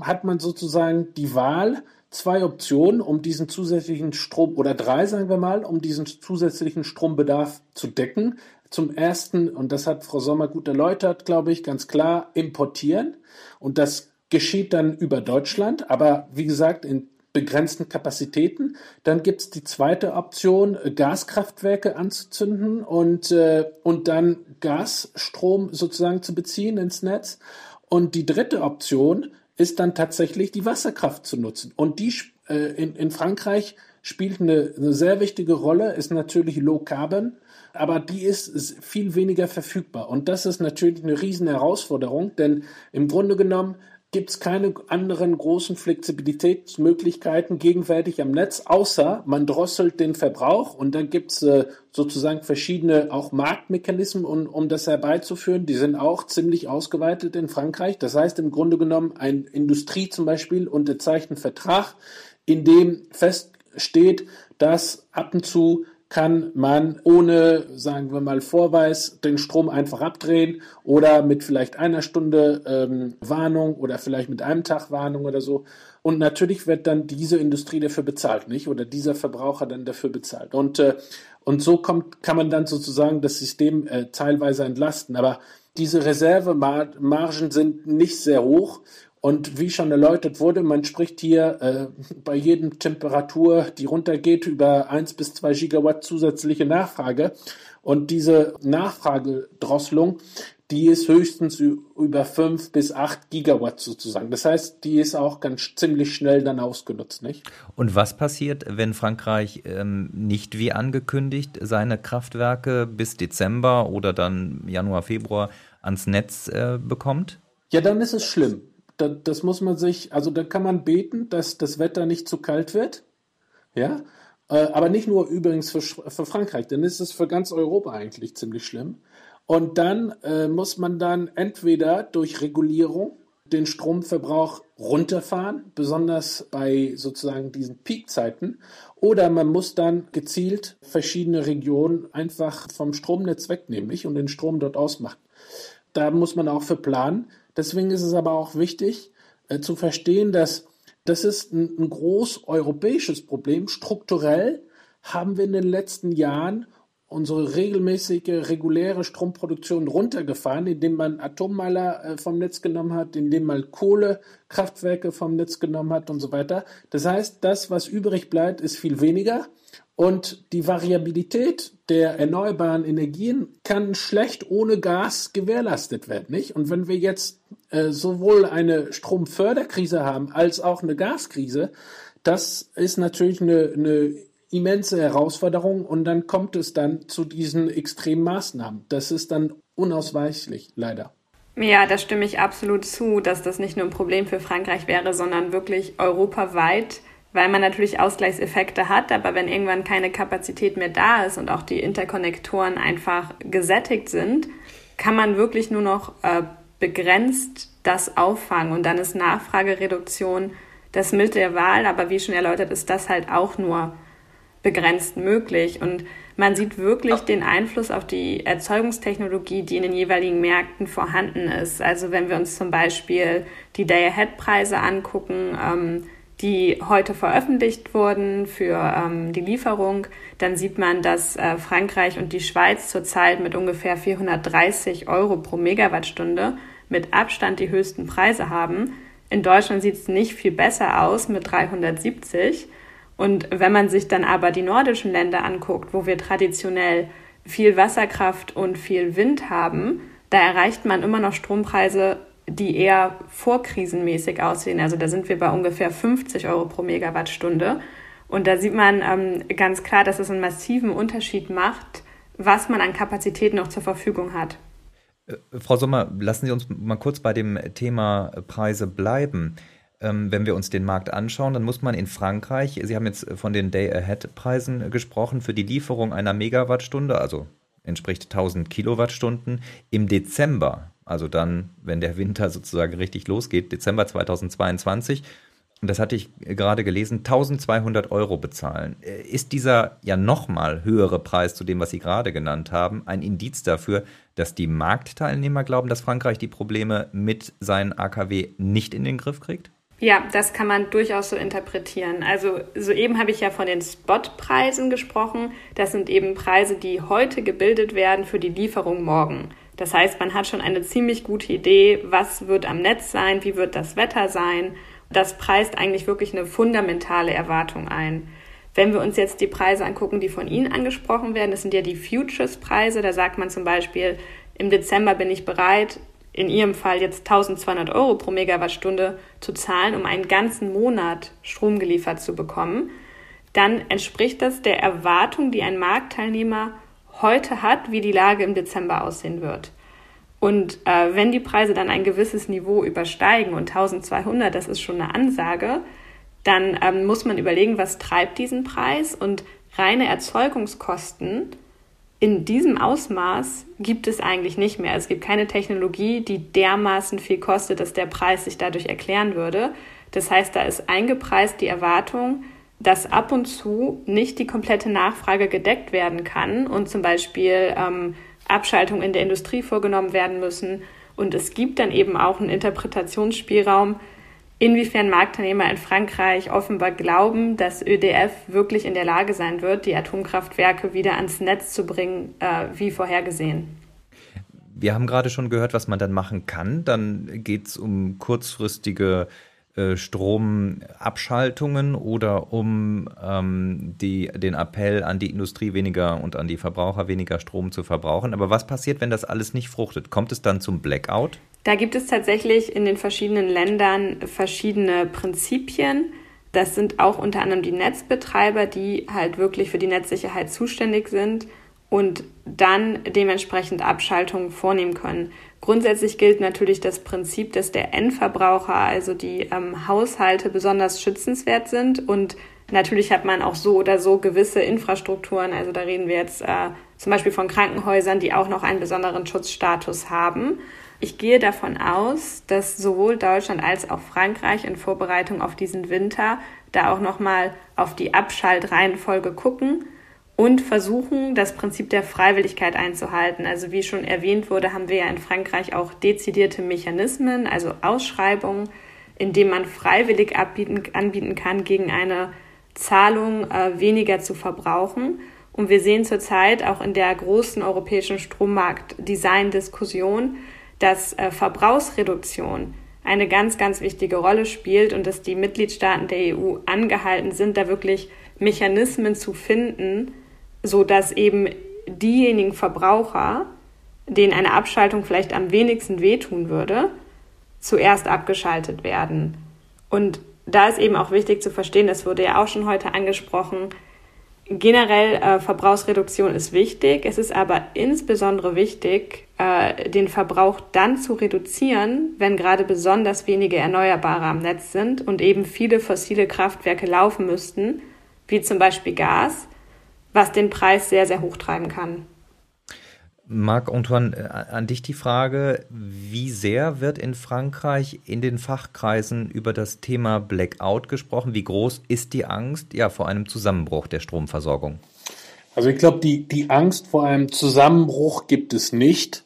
hat man sozusagen die Wahl, zwei Optionen, um diesen zusätzlichen Strom, oder drei, sagen wir mal, um diesen zusätzlichen Strombedarf zu decken. Zum ersten, und das hat Frau Sommer gut erläutert, glaube ich, ganz klar, importieren. Und das geschieht dann über Deutschland. Aber wie gesagt, in begrenzten Kapazitäten. Dann gibt es die zweite Option, Gaskraftwerke anzuzünden und, äh, und dann Gasstrom sozusagen zu beziehen ins Netz. Und die dritte Option ist dann tatsächlich die Wasserkraft zu nutzen. Und die äh, in, in Frankreich spielt eine, eine sehr wichtige Rolle, ist natürlich Low Carbon, aber die ist, viel weniger verfügbar. Und das ist natürlich eine riesen Herausforderung, denn im Grunde genommen gibt es keine anderen großen Flexibilitätsmöglichkeiten gegenwärtig am Netz, außer man drosselt den Verbrauch und dann gibt es äh, sozusagen verschiedene auch Marktmechanismen, um, um das herbeizuführen. Die sind auch ziemlich ausgeweitet in Frankreich. Das heißt im Grunde genommen, ein Industrie zum Beispiel unterzeichnet einen Vertrag, in dem feststeht, dass ab und zu kann man ohne, sagen wir mal, Vorweis den Strom einfach abdrehen oder mit vielleicht einer Stunde ähm, Warnung oder vielleicht mit einem Tag Warnung oder so. Und natürlich wird dann diese Industrie dafür bezahlt, nicht? Oder dieser Verbraucher dann dafür bezahlt. Und, äh, und so kommt, kann man dann sozusagen das System äh, teilweise entlasten. Aber diese Reservemargen sind nicht sehr hoch und wie schon erläutert wurde, man spricht hier äh, bei jedem Temperatur, die runtergeht, über 1 bis 2 Gigawatt zusätzliche Nachfrage. Und diese Nachfragedrosselung, die ist höchstens über 5 bis 8 Gigawatt sozusagen. Das heißt, die ist auch ganz ziemlich schnell dann ausgenutzt, nicht? Und was passiert, wenn Frankreich ähm, nicht wie angekündigt seine Kraftwerke bis Dezember oder dann Januar, Februar ans Netz äh, bekommt? Ja, dann ist es schlimm da, das muss man sich, also da kann man beten, dass das Wetter nicht zu kalt wird. Ja, äh, aber nicht nur übrigens für, für Frankreich, denn ist es für ganz Europa eigentlich ziemlich schlimm. Und dann äh, muss man dann entweder durch Regulierung den Stromverbrauch runterfahren, besonders bei sozusagen diesen Peakzeiten, oder man muss dann gezielt verschiedene Regionen einfach vom Stromnetz wegnehmen nicht? und den Strom dort ausmachen. Da muss man auch für planen. Deswegen ist es aber auch wichtig äh, zu verstehen, dass das ist ein, ein groß europäisches Problem. Strukturell haben wir in den letzten Jahren unsere regelmäßige, reguläre Stromproduktion runtergefahren, indem man Atommeiler äh, vom Netz genommen hat, indem man Kohlekraftwerke vom Netz genommen hat und so weiter. Das heißt, das, was übrig bleibt, ist viel weniger. Und die Variabilität der erneuerbaren Energien kann schlecht ohne Gas gewährleistet werden, nicht? Und wenn wir jetzt äh, sowohl eine Stromförderkrise haben als auch eine Gaskrise, das ist natürlich eine, eine immense Herausforderung und dann kommt es dann zu diesen extremen Maßnahmen. Das ist dann unausweichlich, leider. Ja, da stimme ich absolut zu, dass das nicht nur ein Problem für Frankreich wäre, sondern wirklich europaweit weil man natürlich Ausgleichseffekte hat, aber wenn irgendwann keine Kapazität mehr da ist und auch die Interkonnektoren einfach gesättigt sind, kann man wirklich nur noch äh, begrenzt das auffangen. Und dann ist Nachfragereduktion das Mittel der Wahl, aber wie schon erläutert, ist das halt auch nur begrenzt möglich. Und man sieht wirklich den Einfluss auf die Erzeugungstechnologie, die in den jeweiligen Märkten vorhanden ist. Also wenn wir uns zum Beispiel die Day-Ahead-Preise angucken, ähm, die heute veröffentlicht wurden für ähm, die Lieferung, dann sieht man, dass äh, Frankreich und die Schweiz zurzeit mit ungefähr 430 Euro pro Megawattstunde mit Abstand die höchsten Preise haben. In Deutschland sieht es nicht viel besser aus mit 370. Und wenn man sich dann aber die nordischen Länder anguckt, wo wir traditionell viel Wasserkraft und viel Wind haben, da erreicht man immer noch Strompreise die eher vorkrisenmäßig aussehen. Also da sind wir bei ungefähr 50 Euro pro Megawattstunde. Und da sieht man ähm, ganz klar, dass es einen massiven Unterschied macht, was man an Kapazität noch zur Verfügung hat. Äh, Frau Sommer, lassen Sie uns mal kurz bei dem Thema Preise bleiben. Ähm, wenn wir uns den Markt anschauen, dann muss man in Frankreich, Sie haben jetzt von den Day-Ahead-Preisen gesprochen, für die Lieferung einer Megawattstunde, also entspricht 1000 Kilowattstunden, im Dezember also dann, wenn der Winter sozusagen richtig losgeht, Dezember 2022. Und das hatte ich gerade gelesen, 1200 Euro bezahlen. Äh, ist dieser ja nochmal höhere Preis zu dem, was Sie gerade genannt haben, ein Indiz dafür, dass die Marktteilnehmer glauben, dass Frankreich die Probleme mit seinen AKW nicht in den Griff kriegt? Ja, das kann man durchaus so interpretieren. Also soeben habe ich ja von den Spotpreisen gesprochen. Das sind eben Preise, die heute gebildet werden für die Lieferung morgen. Das heißt, man hat schon eine ziemlich gute Idee, was wird am Netz sein, wie wird das Wetter sein. das preist eigentlich wirklich eine fundamentale Erwartung ein. Wenn wir uns jetzt die Preise angucken, die von Ihnen angesprochen werden, das sind ja die Futures-Preise. Da sagt man zum Beispiel, im Dezember bin ich bereit, in Ihrem Fall jetzt 1200 Euro pro Megawattstunde zu zahlen, um einen ganzen Monat Strom geliefert zu bekommen, dann entspricht das der Erwartung, die ein Marktteilnehmer heute hat, wie die Lage im Dezember aussehen wird. Und äh, wenn die Preise dann ein gewisses Niveau übersteigen und 1200, das ist schon eine Ansage, dann ähm, muss man überlegen, was treibt diesen Preis und reine Erzeugungskosten in diesem Ausmaß gibt es eigentlich nicht mehr. Es gibt keine Technologie, die dermaßen viel kostet, dass der Preis sich dadurch erklären würde. Das heißt, da ist eingepreist die Erwartung, dass ab und zu nicht die komplette Nachfrage gedeckt werden kann und zum Beispiel ähm, Abschaltungen in der Industrie vorgenommen werden müssen. Und es gibt dann eben auch einen Interpretationsspielraum, inwiefern Marktteilnehmer in Frankreich offenbar glauben, dass ÖDF wirklich in der Lage sein wird, die Atomkraftwerke wieder ans Netz zu bringen, äh, wie vorhergesehen. Wir haben gerade schon gehört, was man dann machen kann. Dann geht es um kurzfristige äh, Stromabschaltungen oder um ähm, die, den Appell an die Industrie weniger und an die Verbraucher weniger Strom zu verbrauchen. Aber was passiert, wenn das alles nicht fruchtet? Kommt es dann zum Blackout? Da gibt es tatsächlich in den verschiedenen Ländern verschiedene Prinzipien. Das sind auch unter anderem die Netzbetreiber, die halt wirklich für die Netzsicherheit zuständig sind und dann dementsprechend Abschaltungen vornehmen können. Grundsätzlich gilt natürlich das Prinzip, dass der Endverbraucher, also die ähm, Haushalte, besonders schützenswert sind. Und natürlich hat man auch so oder so gewisse Infrastrukturen. Also da reden wir jetzt äh, zum Beispiel von Krankenhäusern, die auch noch einen besonderen Schutzstatus haben. Ich gehe davon aus, dass sowohl Deutschland als auch Frankreich in Vorbereitung auf diesen Winter da auch nochmal auf die Abschaltreihenfolge gucken und versuchen, das Prinzip der Freiwilligkeit einzuhalten. Also wie schon erwähnt wurde, haben wir ja in Frankreich auch dezidierte Mechanismen, also Ausschreibungen, in denen man freiwillig anbieten, anbieten kann, gegen eine Zahlung äh, weniger zu verbrauchen. Und wir sehen zurzeit auch in der großen europäischen Strommarkt-Design-Diskussion, dass äh, Verbrauchsreduktion eine ganz, ganz wichtige Rolle spielt und dass die Mitgliedstaaten der EU angehalten sind, da wirklich Mechanismen zu finden, so dass eben diejenigen Verbraucher, denen eine Abschaltung vielleicht am wenigsten wehtun würde, zuerst abgeschaltet werden. Und da ist eben auch wichtig zu verstehen, das wurde ja auch schon heute angesprochen, generell äh, Verbrauchsreduktion ist wichtig. Es ist aber insbesondere wichtig, äh, den Verbrauch dann zu reduzieren, wenn gerade besonders wenige Erneuerbare am Netz sind und eben viele fossile Kraftwerke laufen müssten, wie zum Beispiel Gas, was den Preis sehr, sehr hoch treiben kann. Marc-Antoine, äh, an dich die Frage, wie sehr wird in Frankreich in den Fachkreisen über das Thema Blackout gesprochen? Wie groß ist die Angst ja, vor einem Zusammenbruch der Stromversorgung? Also ich glaube, die, die Angst vor einem Zusammenbruch gibt es nicht.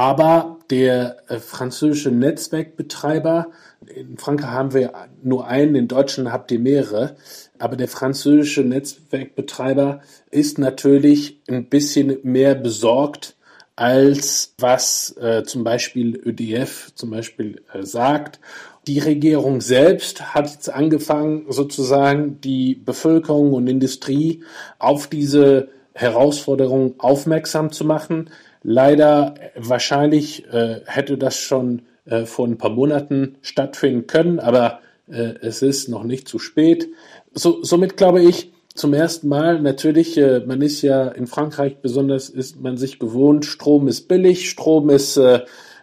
Aber der äh, französische Netzwerkbetreiber, in Frankreich haben wir nur einen, in Deutschland habt ihr mehrere, aber der französische Netzwerkbetreiber ist natürlich ein bisschen mehr besorgt, als was äh, zum Beispiel ÖDF zum Beispiel äh, sagt. Die Regierung selbst hat jetzt angefangen, sozusagen die Bevölkerung und Industrie auf diese Herausforderung aufmerksam zu machen. Leider äh, wahrscheinlich äh, hätte das schon äh, vor ein paar Monaten stattfinden können, aber äh, es ist noch nicht zu spät. So, somit glaube ich, zum ersten Mal natürlich, äh, man ist ja in Frankreich besonders, ist man sich gewohnt, Strom ist billig, Strom ist äh,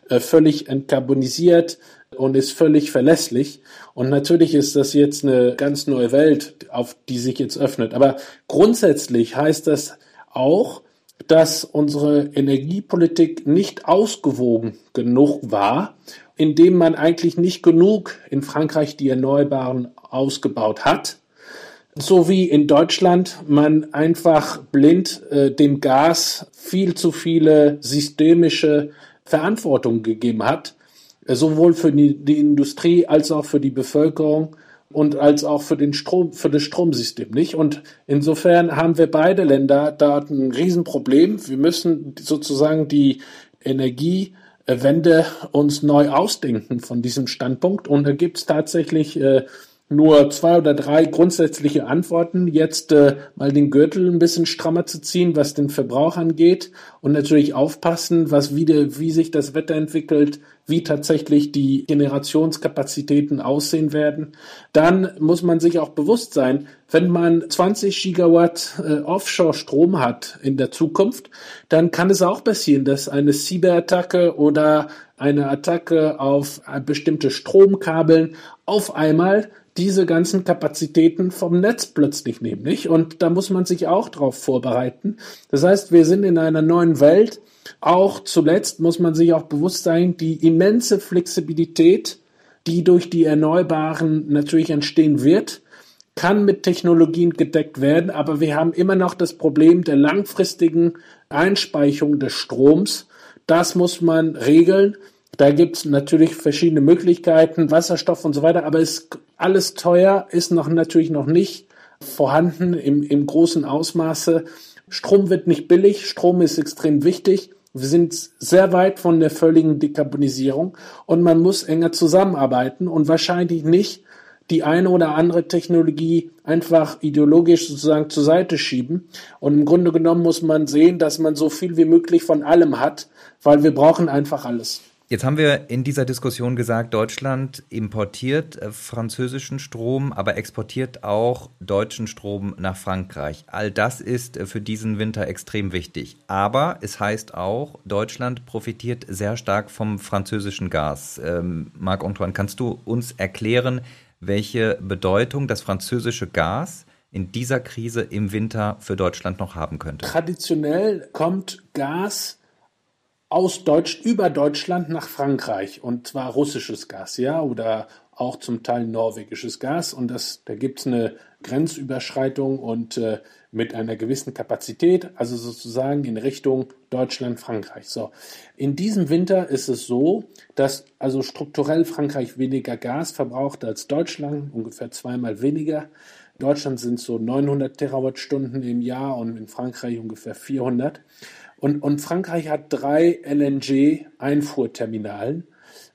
äh, völlig entkarbonisiert und ist völlig verlässlich. Und natürlich ist das jetzt eine ganz neue Welt, auf die sich jetzt öffnet. Aber grundsätzlich heißt das auch, dass unsere Energiepolitik nicht ausgewogen genug war, indem man eigentlich nicht genug in Frankreich die Erneuerbaren ausgebaut hat so wie in Deutschland man einfach blind äh, dem Gas viel zu viele systemische Verantwortung gegeben hat, äh, sowohl für die, die, Industrie als auch für die Bevölkerung und als auch für den Strom, für das Stromsystem, nicht? Und insofern haben wir beide Länder da ein Riesenproblem. Wir müssen sozusagen die Energie Wende uns neu ausdenken von diesem Standpunkt. Und da gibt es tatsächlich äh, nur zwei oder drei grundsätzliche Antworten. Jetzt äh, mal den Gürtel ein bisschen strammer zu ziehen, was den Verbrauch angeht und natürlich aufpassen, was wieder, wie sich das Wetter entwickelt, wie tatsächlich die Generationskapazitäten aussehen werden. Dann muss man sich auch bewusst sein, wenn man 20 Gigawatt äh, Offshore-Strom hat in der Zukunft, dann kann es auch passieren, dass eine Cyberattacke oder eine Attacke auf bestimmte Stromkabeln auf einmal diese ganzen Kapazitäten vom Netz plötzlich nicht? Und da muss man sich auch darauf vorbereiten. Das heißt, wir sind in einer neuen Welt. Auch zuletzt muss man sich auch bewusst sein, die immense Flexibilität, die durch die Erneuerbaren natürlich entstehen wird, kann mit Technologien gedeckt werden, aber wir haben immer noch das Problem der langfristigen Einspeicherung des Stroms. Das muss man regeln. Da gibt es natürlich verschiedene Möglichkeiten, Wasserstoff und so weiter, aber ist alles teuer, ist noch natürlich noch nicht vorhanden im, im großen Ausmaße. Strom wird nicht billig, Strom ist extrem wichtig. Wir sind sehr weit von der völligen Dekarbonisierung und man muss enger zusammenarbeiten und wahrscheinlich nicht die eine oder andere Technologie einfach ideologisch sozusagen zur Seite schieben. Und im Grunde genommen muss man sehen, dass man so viel wie möglich von allem hat, weil wir brauchen einfach alles. Jetzt haben wir in dieser Diskussion gesagt, Deutschland importiert äh, französischen Strom, aber exportiert auch deutschen Strom nach Frankreich. All das ist äh, für diesen Winter extrem wichtig. Aber es heißt auch, Deutschland profitiert sehr stark vom französischen Gas. Ähm, Marc-Antoine, kannst du uns erklären, welche Bedeutung das französische Gas in dieser Krise im Winter für Deutschland noch haben könnte? Traditionell kommt Gas aus Deutsch, über Deutschland nach Frankreich und zwar russisches Gas, ja, oder auch zum Teil norwegisches Gas und das, da gibt es eine Grenzüberschreitung und äh, mit einer gewissen Kapazität, also sozusagen in Richtung Deutschland, Frankreich. So, in diesem Winter ist es so, dass also strukturell Frankreich weniger Gas verbraucht als Deutschland, ungefähr zweimal weniger. Deutschland sind so 900 Terawattstunden im Jahr und in Frankreich ungefähr 400. Und, und Frankreich hat drei LNG-Einfuhrterminalen,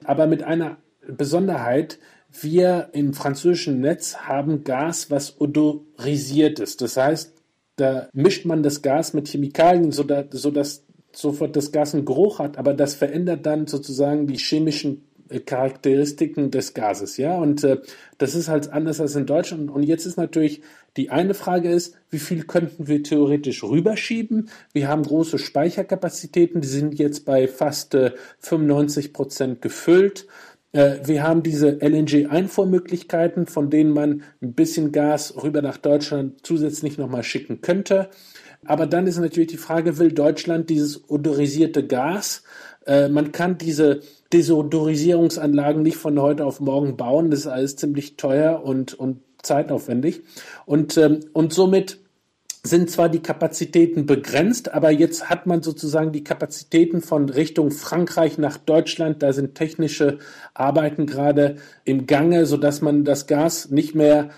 aber mit einer Besonderheit, wir im französischen Netz haben Gas, was odorisiert ist. Das heißt, da mischt man das Gas mit Chemikalien, sodass, sofort das Gas einen Geruch hat, aber das verändert dann sozusagen die chemischen äh, Charakteristiken des Gases, ja. Und äh, das ist halt anders als in Deutschland. Und jetzt ist natürlich die eine Frage ist, wie viel könnten wir theoretisch rüberschieben? Wir haben große Speicherkapazitäten, die sind jetzt bei fast äh, 95 Prozent gefüllt. Äh, wir haben diese LNG-Einfuhrmöglichkeiten, von denen man ein bisschen Gas rüber nach Deutschland zusätzlich nochmal schicken könnte. Aber dann ist natürlich die Frage, will Deutschland dieses odorisierte Gas? Äh, man kann diese Desodorisierungsanlagen nicht von heute auf morgen bauen. Das ist alles ziemlich teuer und, und zeitaufwendig. Und, ähm, und somit sind zwar die Kapazitäten begrenzt, aber jetzt hat man sozusagen die Kapazitäten von Richtung Frankreich nach Deutschland. Da sind technische Arbeiten gerade im Gange, so dass man das Gas nicht mehr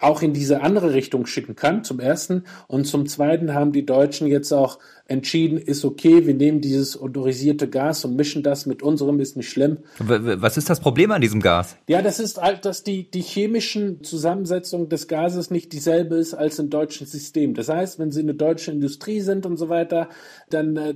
auch in diese andere Richtung schicken kann, zum ersten. Und zum zweiten haben die Deutschen jetzt auch entschieden, ist okay, wir nehmen dieses odorisierte Gas und mischen das mit unserem, ist nicht schlimm. Was ist das Problem an diesem Gas? Ja, das ist halt, dass die, die chemischen Zusammensetzung des Gases nicht dieselbe ist als im deutschen System. Das heißt, wenn Sie eine deutsche Industrie sind und so weiter, dann äh,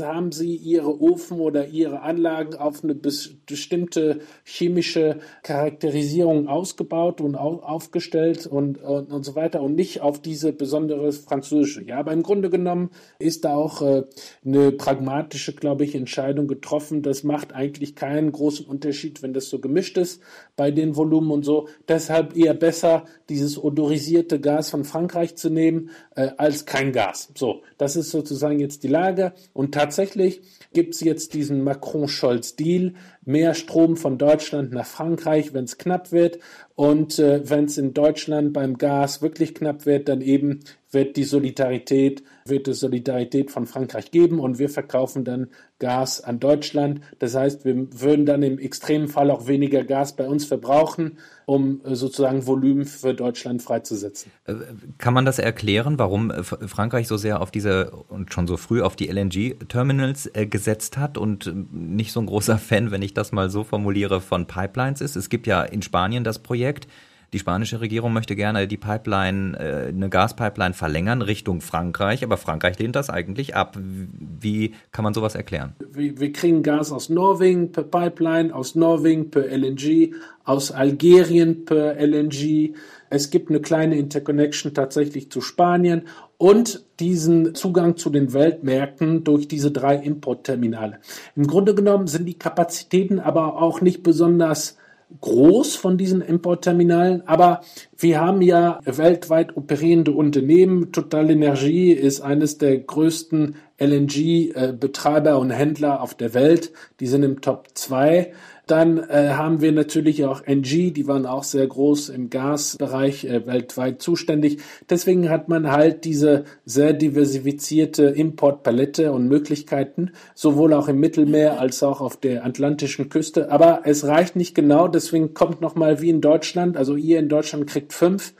haben sie ihre Ofen oder ihre Anlagen auf eine bestimmte chemische Charakterisierung ausgebaut und aufgestellt und, und, und so weiter und nicht auf diese besondere französische. Ja, aber im Grunde genommen ist da auch äh, eine pragmatische, glaube ich, Entscheidung getroffen. Das macht eigentlich keinen großen Unterschied, wenn das so gemischt ist bei den Volumen und so. Deshalb eher besser, dieses odorisierte Gas von Frankreich zu nehmen, äh, als kein Gas. So, das ist sozusagen jetzt die Lage. Und tatsächlich gibt es jetzt diesen Macron-Scholz-Deal. mehr Strom von Deutschland nach Frankreich, wenn es knapp wird. Und äh, wenn es in Deutschland beim Gas wirklich knapp wird, dann eben wird die Solidarität, wird es Solidarität von Frankreich geben und wir verkaufen dann Gas an Deutschland. Das heißt, wir würden dann im extremen Fall auch weniger Gas bei uns verbrauchen, um äh, sozusagen Volumen für Deutschland freizusetzen. Äh, kann man das erklären, warum äh, Frankreich so sehr auf diese und schon so früh auf die LNG-Terminals gesetzt hat und nicht so ein großer [LAUGHS] Fan, wenn ich das mal so formuliere, von Pipelines ist? Es gibt ja in Spanien das Projekt, die spanische Regierung möchte gerne die Pipeline, äh, eine Gaspipeline verlängern Richtung Frankreich, aber Frankreich lehnt das eigentlich ab. Wie kann man sowas erklären? Wir, wir kriegen Gas aus Norwegen per Pipeline, aus Norwegen per LNG, aus Algerien per LNG. Es gibt eine kleine Interconnection tatsächlich zu Spanien und diesen Zugang zu den Weltmärkten durch diese drei Importterminale. Im Grunde genommen sind die Kapazitäten aber auch nicht besonders groß von diesen Importterminalen, aber wir haben ja weltweit operierende Unternehmen. Total Energie ist eines der größten LNG-Betreiber und Händler auf der Welt. Die sind im Top 2. Dann äh, haben wir natürlich auch NG, die waren auch sehr groß im Gasbereich äh, weltweit zuständig. Deswegen hat man halt diese sehr diversifizierte Importpalette und Möglichkeiten, sowohl auch im Mittelmeer als auch auf der atlantischen Küste. Aber es reicht nicht genau, deswegen kommt nochmal wie in Deutschland, also ihr in Deutschland kriegt fünf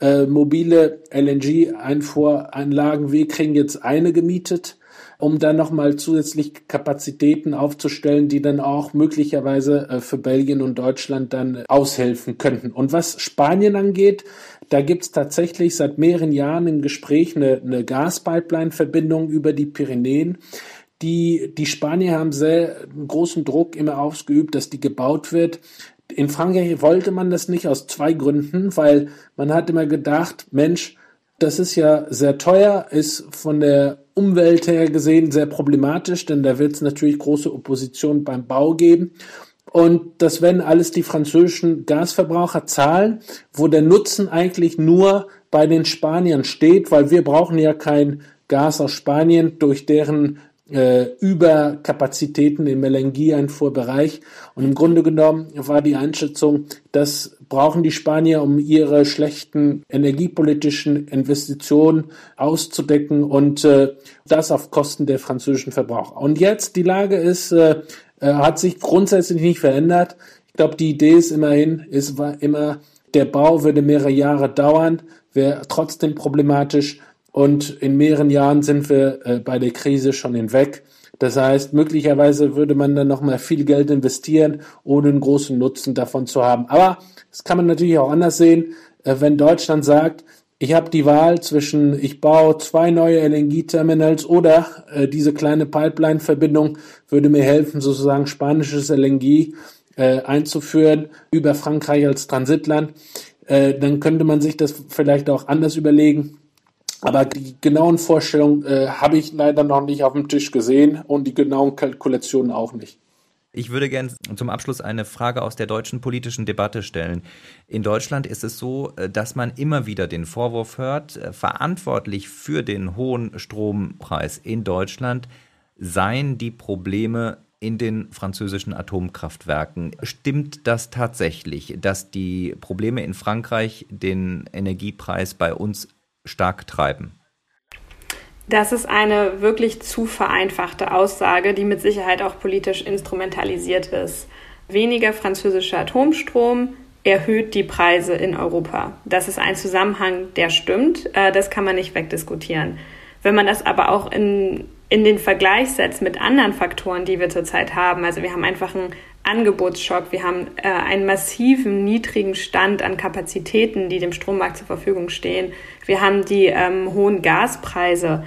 äh, mobile LNG-Einfuhranlagen. Wir kriegen jetzt eine gemietet um dann nochmal zusätzlich Kapazitäten aufzustellen, die dann auch möglicherweise äh, für Belgien und Deutschland dann aushelfen könnten. Und was Spanien angeht, da gibt's tatsächlich seit mehreren Jahren im Gespräch eine, eine Gaspipeline-Verbindung über die Pyrenäen. Die, die Spanier haben sehr großen Druck immer ausgeübt, dass die gebaut wird. In Frankreich wollte man das nicht aus zwei Gründen, weil man hat immer gedacht, Mensch, das ist ja sehr teuer, ist von der Umwelt her gesehen sehr problematisch, denn da wird es natürlich große Opposition beim Bau geben. Und das werden alles die französischen Gasverbraucher zahlen, wo der Nutzen eigentlich nur bei den Spaniern steht, weil wir brauchen ja kein Gas aus Spanien durch deren äh, Überkapazitäten im LNG-Einfuhrbereich. Und im Grunde genommen war die Einschätzung, das brauchen die Spanier, um ihre schlechten energiepolitischen Investitionen auszudecken und äh, das auf Kosten der französischen Verbraucher. Und jetzt die Lage ist, äh, äh hat sich grundsätzlich nicht verändert. Ich glaube, die Idee ist immerhin, ist war immer, der Bau würde mehrere Jahre dauern, wäre trotzdem problematisch und in mehreren Jahren sind wir äh, bei der Krise schon hinweg. Das heißt, möglicherweise würde man dann nochmal viel Geld investieren, ohne einen großen Nutzen davon zu haben. Aber das kann man natürlich auch anders sehen. Äh, wenn Deutschland sagt, ich habe die Wahl zwischen, ich baue zwei neue LNG-Terminals oder äh, diese kleine Pipeline-Verbindung würde mir helfen, sozusagen spanisches LNG äh, einzuführen über Frankreich als Transitland, äh, dann könnte man sich das vielleicht auch anders überlegen. Aber die genauen Vorstellungen äh, habe ich leider noch nicht auf dem Tisch gesehen und die genauen Kalkulationen auch nicht. Ich würde gerne zum Abschluss eine Frage aus der deutschen politischen Debatte stellen. In Deutschland ist es so, äh, dass man immer wieder den Vorwurf hört, äh, verantwortlich für den hohen Strompreis in Deutschland seien die Probleme in den französischen Atomkraftwerken. Stimmt das tatsächlich, dass die Probleme in Frankreich den Energiepreis bei uns stark treiben? Das ist eine wirklich zu vereinfachte Aussage, die mit Sicherheit auch politisch instrumentalisiert ist. Weniger französischer Atomstrom erhöht die Preise in Europa. Das ist ein Zusammenhang, der stimmt. Äh, das kann man nicht wegdiskutieren. Wenn man das aber auch in, in den Vergleich setzt mit anderen Faktoren, die wir zurzeit haben, also wir haben einfach einen Angebotsschock, wir haben äh, einen massiven niedrigen Stand an Kapazitäten, die dem Strommarkt zur Verfügung stehen, wir haben die ähm, hohen Gaspreise,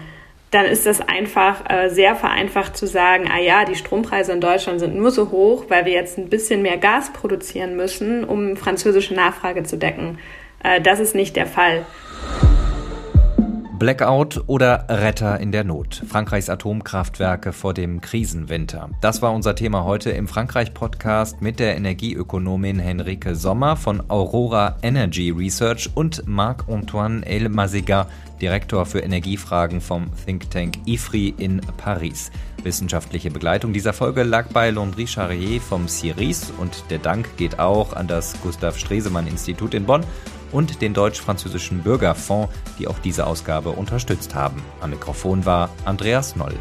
dann ist das einfach äh, sehr vereinfacht zu sagen, ah ja, die Strompreise in Deutschland sind nur so hoch, weil wir jetzt ein bisschen mehr Gas produzieren müssen, um französische Nachfrage zu decken. Äh, das ist nicht der Fall. Blackout oder Retter in der Not. Frankreichs Atomkraftwerke vor dem Krisenwinter. Das war unser Thema heute im Frankreich-Podcast mit der Energieökonomin Henrike Sommer von Aurora Energy Research und Marc-Antoine El Elmazega, Direktor für Energiefragen vom Think Tank IFRI in Paris. Wissenschaftliche Begleitung dieser Folge lag bei Landry Charrier vom CIRIS und der Dank geht auch an das Gustav Stresemann Institut in Bonn und den deutsch-französischen Bürgerfonds, die auch diese Ausgabe unterstützt haben. Am Mikrofon war Andreas Noll.